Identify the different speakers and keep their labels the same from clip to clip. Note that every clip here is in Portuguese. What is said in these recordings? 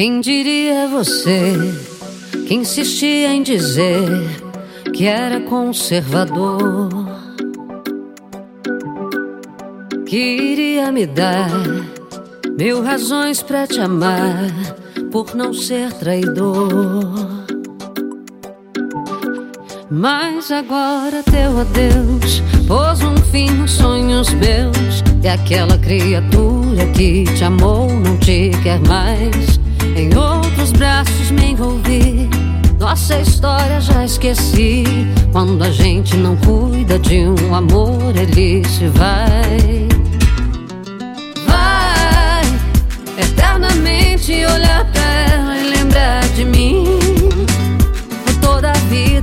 Speaker 1: Quem diria você que insistia em dizer que era conservador? Que iria me dar mil razões para te amar por não ser traidor. Mas agora teu adeus pôs um fim nos sonhos meus. E aquela criatura que te amou não te quer mais. Em outros braços me envolvi. Nossa história já esqueci. Quando a gente não cuida de um amor, ele se. Vai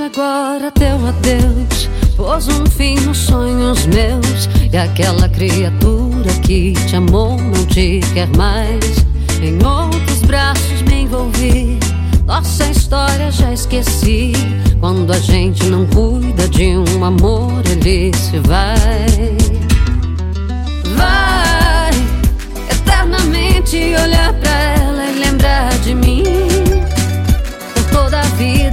Speaker 1: Agora teu adeus pôs um fim nos sonhos meus. E aquela criatura que te amou não te quer mais. Em outros braços me envolvi. Nossa história já esqueci. Quando a gente não cuida de um amor, ele se vai. Vai eternamente olhar pra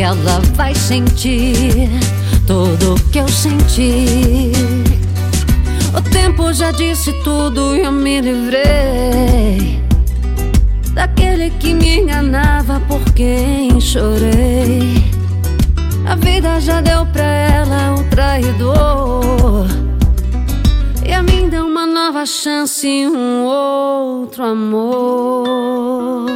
Speaker 1: ela vai sentir tudo que eu senti. O tempo já disse tudo e eu me livrei daquele que me enganava por quem chorei. A vida já deu pra ela o traidor. E a mim deu uma nova chance um outro amor.